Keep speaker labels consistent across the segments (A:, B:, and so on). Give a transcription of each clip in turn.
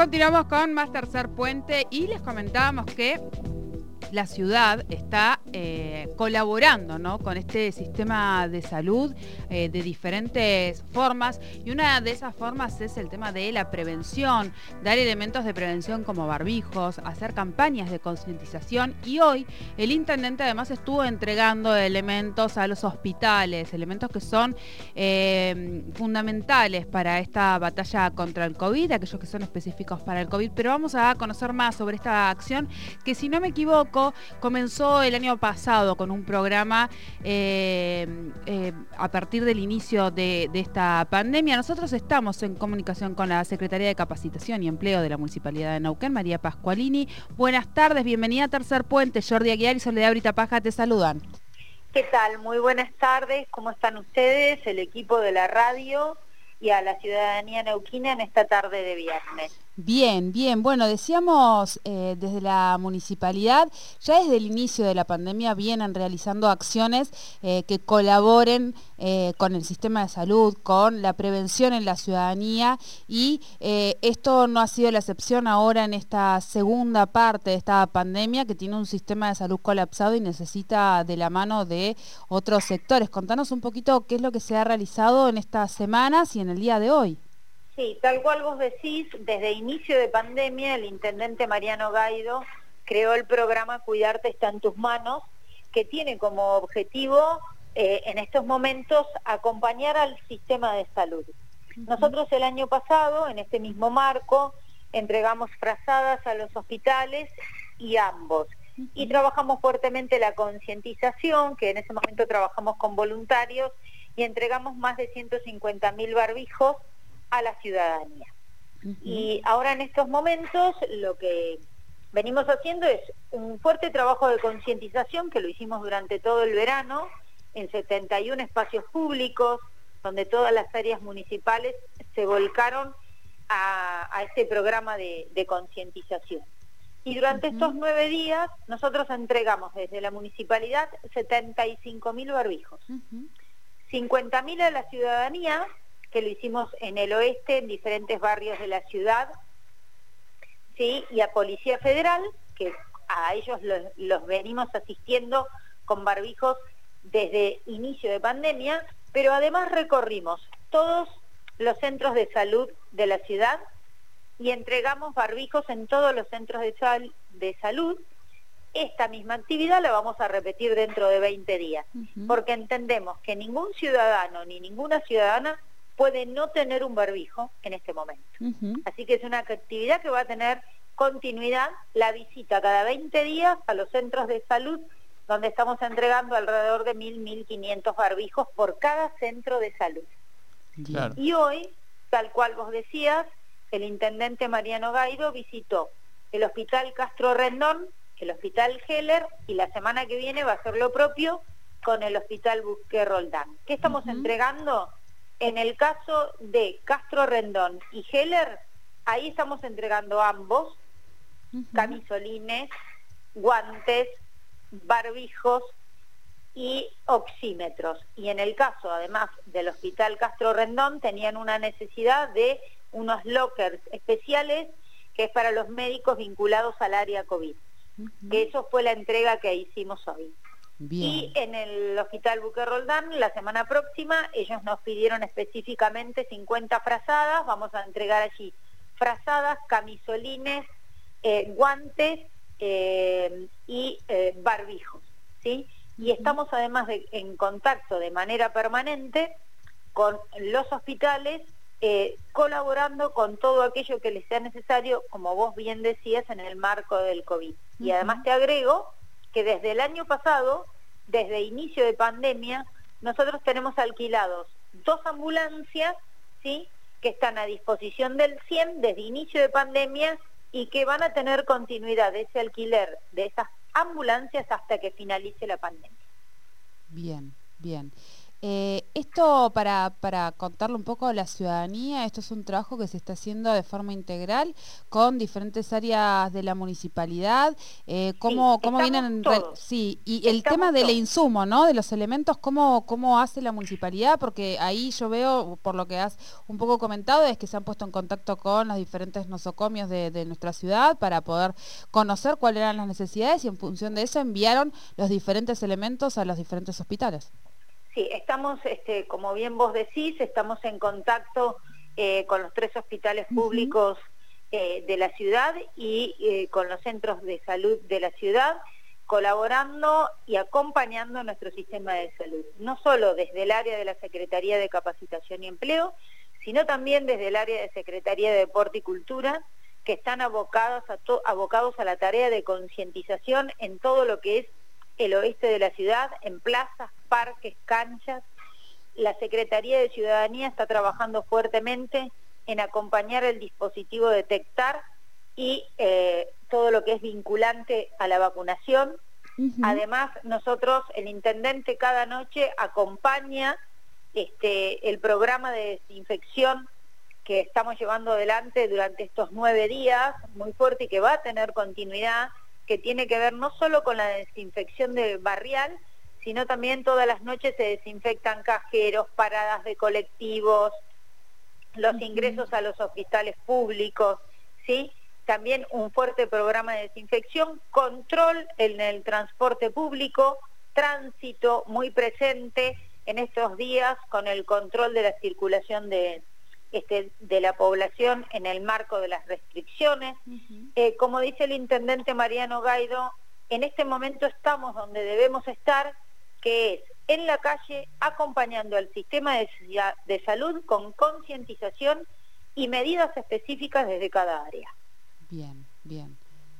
A: Continuamos con más tercer puente y les comentábamos que la ciudad está eh, colaborando con este sistema de salud eh, de diferentes formas. Y una de esas formas es el tema de la prevención, dar elementos de prevención como barbijos, hacer campañas de concientización. Y hoy el intendente además estuvo entregando elementos a los hospitales, elementos que son eh, fundamentales para esta batalla contra el COVID, aquellos que son específicos para el COVID, pero vamos a conocer más sobre esta acción que si no me equivoco comenzó el año pasado con un programa eh, eh, a partir del inicio de, esta pandemia. Nosotros estamos en comunicación con la Secretaría de Capacitación y Empleo de la Municipalidad de Neuquén, María Pascualini. Buenas tardes, bienvenida a Tercer Puente. Jordi Aguiar y Soledad Brita Paja te saludan.
B: ¿Qué tal? Muy buenas tardes. ¿Cómo están ustedes, el equipo de la radio y a la ciudadanía neuquina en esta tarde de viernes?
A: Bien, bien. Bueno, decíamos eh, desde la municipalidad, ya desde el inicio de la pandemia vienen realizando acciones eh, que colaboren eh, con el sistema de salud, con la prevención en la ciudadanía y esto no ha sido la excepción ahora en esta segunda parte de esta pandemia que tiene un sistema de salud colapsado y necesita de la mano de otros sectores. Contanos un poquito qué es lo que se ha realizado en estas semanas y en el día de hoy.
B: Sí, tal cual vos decís, desde inicio de pandemia el intendente Mariano Gaido creó el programa Cuidarte está en tus manos, que tiene como objetivo eh, en estos momentos acompañar al sistema de salud. Nosotros el año pasado, en este mismo marco, entregamos frazadas a los hospitales y ambos. Y trabajamos fuertemente la concientización, que en ese momento trabajamos con voluntarios, y entregamos más de 150 mil barbijos a la ciudadanía. Y ahora en estos momentos lo que venimos haciendo es un fuerte trabajo de concientización que lo hicimos durante todo el verano en 71 espacios públicos, donde todas las áreas municipales se volcaron a, este programa de, concientización. Y durante estos nueve días nosotros entregamos desde la municipalidad 75 mil barbijos, 50 mil a la ciudadanía que lo hicimos en el oeste, en diferentes barrios de la ciudad, ¿sí? y a Policía Federal, que a ellos los, venimos asistiendo con barbijos desde inicio de pandemia, pero además recorrimos todos los centros de salud de la ciudad y entregamos barbijos en todos los centros de, de salud. Esta misma actividad la vamos a repetir dentro de 20 días, porque entendemos que ningún ciudadano ni ninguna ciudadana puede no tener un barbijo en este momento. Así que es una actividad que va a tener continuidad, la visita cada 20 días a los centros de salud, donde estamos entregando alrededor de 1.000, 1.500 barbijos por cada centro de salud. Y hoy, tal cual vos decías, el intendente Mariano Gaido visitó el Hospital Castro Rendón, el Hospital Heller, y la semana que viene va a ser lo propio con el Hospital Busqué Roldán. ¿Qué estamos entregando? En el caso de Castro Rendón y Heller, ahí estamos entregando ambos, camisolines, guantes, barbijos y oxímetros. Y en el caso, además del Hospital Castro Rendón, tenían una necesidad de unos lockers especiales que es para los médicos vinculados al área COVID. Que eso fue la entrega que hicimos hoy. Y en el Hospital Buque Roldán, la semana próxima, ellos nos pidieron específicamente 50 frazadas, vamos a entregar allí frazadas, camisolines, eh, guantes eh, y eh, barbijos. ¿sí? Y estamos además en contacto de manera permanente con los hospitales, colaborando con todo aquello que les sea necesario, como vos bien decías, en el marco del COVID. Y además te agrego que desde el año pasado, desde inicio de pandemia, nosotros tenemos alquilados dos ambulancias, ¿sí? que están a disposición del 100 desde inicio de pandemia y que van a tener continuidad de ese alquiler de esas ambulancias hasta que finalice la pandemia.
A: Bien, bien. Eh, esto, para, para contarle un poco a la ciudadanía, esto es un trabajo que se está haciendo de forma integral con diferentes áreas de la municipalidad. Eh, ¿Cómo, cómo vienen? Sí, y el tema del insumo, ¿no? De los elementos, ¿cómo, ¿cómo hace la municipalidad? Porque ahí yo veo, por lo que has un poco comentado, es que se han puesto en contacto con los diferentes nosocomios de, de nuestra ciudad para poder conocer cuáles eran las necesidades y en función de eso enviaron los diferentes elementos a los diferentes hospitales.
B: Sí, estamos, este, como bien vos decís, estamos en contacto eh, con los tres hospitales públicos eh, de la ciudad y eh, con los centros de salud de la ciudad, colaborando y acompañando nuestro sistema de salud, no solo desde el área de la Secretaría de Capacitación y Empleo, sino también desde el área de Secretaría de Deporte y Cultura, que están abocados a, abocados a la tarea de concientización en todo lo que es el oeste de la ciudad, en plazas, parques, canchas. La Secretaría de Ciudadanía está trabajando fuertemente en acompañar el dispositivo Detectar y eh, todo lo que es vinculante a la vacunación. Además, nosotros, el intendente cada noche acompaña este, el programa de desinfección que estamos llevando adelante durante estos nueve días, muy fuerte y que va a tener continuidad, que tiene que ver no solo con la desinfección de barrial, sino también todas las noches se desinfectan cajeros, paradas de colectivos, los ingresos a los hospitales públicos, ¿sí? También un fuerte programa de desinfección, control en el transporte público, tránsito muy presente en estos días con el control de la circulación de, este, de la población en el marco de las restricciones. Eh, como dice el intendente Mariano Gaido, en este momento estamos donde debemos estar, que es en la calle acompañando al sistema de, de salud con concientización y medidas específicas desde cada área.
A: Bien, bien.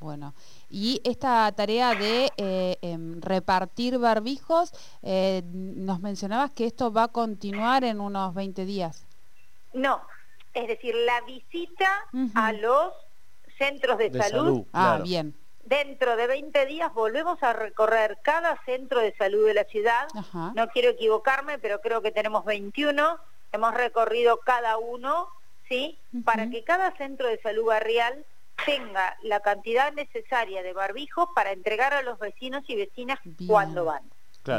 A: Bueno, y esta tarea de eh, em, repartir barbijos, eh, nos mencionabas que esto va a continuar en unos 20 días.
B: No, es decir, la visita a los centros de, salud.
A: ah, bien.
B: Dentro de 20 días volvemos a recorrer cada centro de salud de la ciudad. No quiero equivocarme, pero creo que tenemos 21. Hemos recorrido cada uno, ¿sí? Para que cada centro de salud barrial tenga la cantidad necesaria de barbijos para entregar a los vecinos y vecinas cuando van.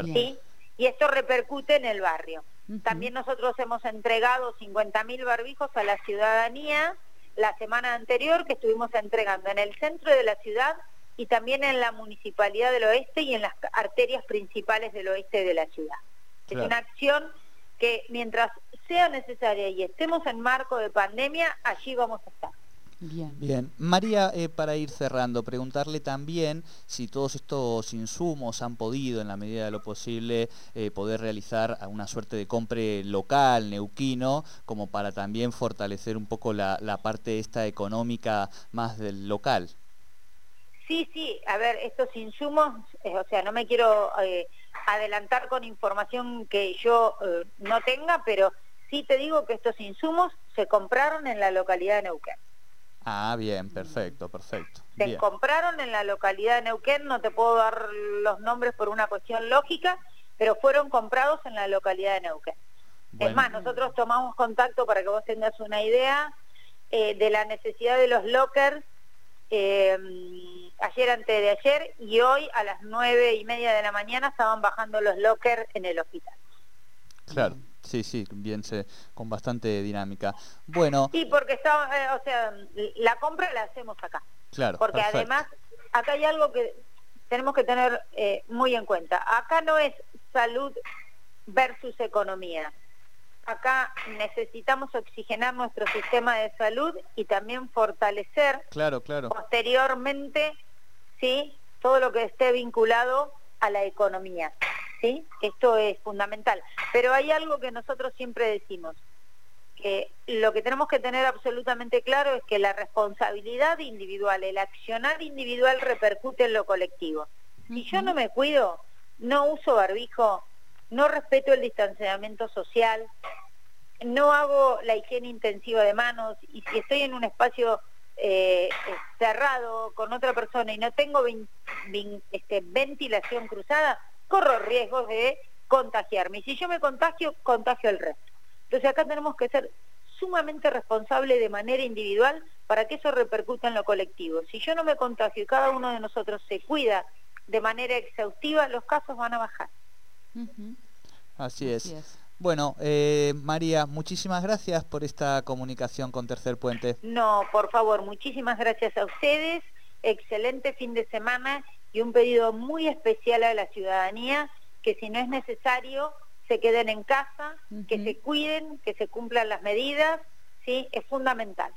B: ¿sí? Y esto repercute en el barrio. También nosotros hemos entregado 50.000 barbijos a la ciudadanía la semana anterior que estuvimos entregando en el centro de la ciudad y también en la Municipalidad del Oeste y en las arterias principales del oeste de la ciudad. Es una acción que mientras sea necesaria y estemos en marco de pandemia, allí vamos a estar.
C: Bien. María, eh, para ir cerrando, preguntarle también si todos estos insumos han podido, en la medida de lo posible, eh, poder realizar una suerte de compre local, neuquino, como para también fortalecer un poco la, parte esta económica más del local.
B: Sí, sí, a ver, estos insumos, eh, o sea, no me quiero adelantar con información que yo no tenga, pero sí te digo que estos insumos se compraron en la localidad de Neuquén.
C: Ah, bien, perfecto, perfecto.
B: Se compraron en la localidad de Neuquén, no te puedo dar los nombres por una cuestión lógica, pero fueron comprados en la localidad de Neuquén. Es más, nosotros tomamos contacto para que vos tengas una idea eh, de la necesidad de los lockers eh, ayer antes de ayer y hoy a las nueve y media de la mañana estaban bajando los lockers en el hospital.
C: Claro. Sí, sí, bien, se, con bastante dinámica. Bueno.
B: Sí, porque está, eh, o sea, la compra la hacemos acá.
C: Claro.
B: Porque además, acá hay algo que tenemos que tener eh, muy en cuenta. Acá no es salud versus economía. Acá necesitamos oxigenar nuestro sistema de salud y también fortalecer
C: claro, claro.
B: posteriormente ¿sí? todo lo que esté vinculado a la economía. ¿Sí? Esto es fundamental. Pero hay algo que nosotros siempre decimos, que lo que tenemos que tener absolutamente claro es que la responsabilidad individual, el accionar individual repercute en lo colectivo. Si yo no me cuido, no uso barbijo, no respeto el distanciamiento social, no hago la higiene intensiva de manos y si estoy en un espacio eh, cerrado con otra persona y no tengo este, ventilación cruzada, corro riesgos de contagiarme. Y si yo me contagio, contagio al resto. Entonces acá tenemos que ser sumamente responsables de manera individual para que eso repercuta en lo colectivo. Si yo no me contagio y cada uno de nosotros se cuida de manera exhaustiva, los casos van a bajar.
C: Así es. Bueno, eh, María, muchísimas gracias por esta comunicación con Tercer Puente.
B: No, por favor, muchísimas gracias a ustedes. Excelente fin de semana y un pedido muy especial a la ciudadanía que si no es necesario se queden en casa, que se cuiden, que se cumplan las medidas, ¿sí? Es fundamental.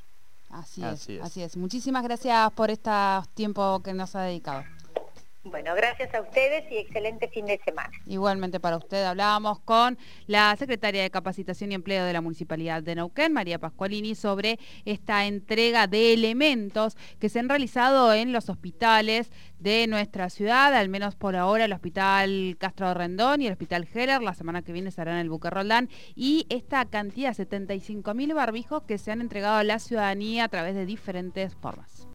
A: Así, así es, así es. Muchísimas gracias por este tiempo que nos ha dedicado.
B: Bueno, gracias a ustedes y excelente fin de semana.
A: Igualmente para usted. Hablábamos con la secretaria de Capacitación y Empleo de la Municipalidad de Neuquén, María Pascualini, sobre esta entrega de elementos que se han realizado en los hospitales de nuestra ciudad, al menos por ahora el Hospital Castro Rendón y el Hospital Heller, la semana que viene estarán en el Buque Roldán, y esta cantidad, 75 mil barbijos que se han entregado a la ciudadanía a través de diferentes formas.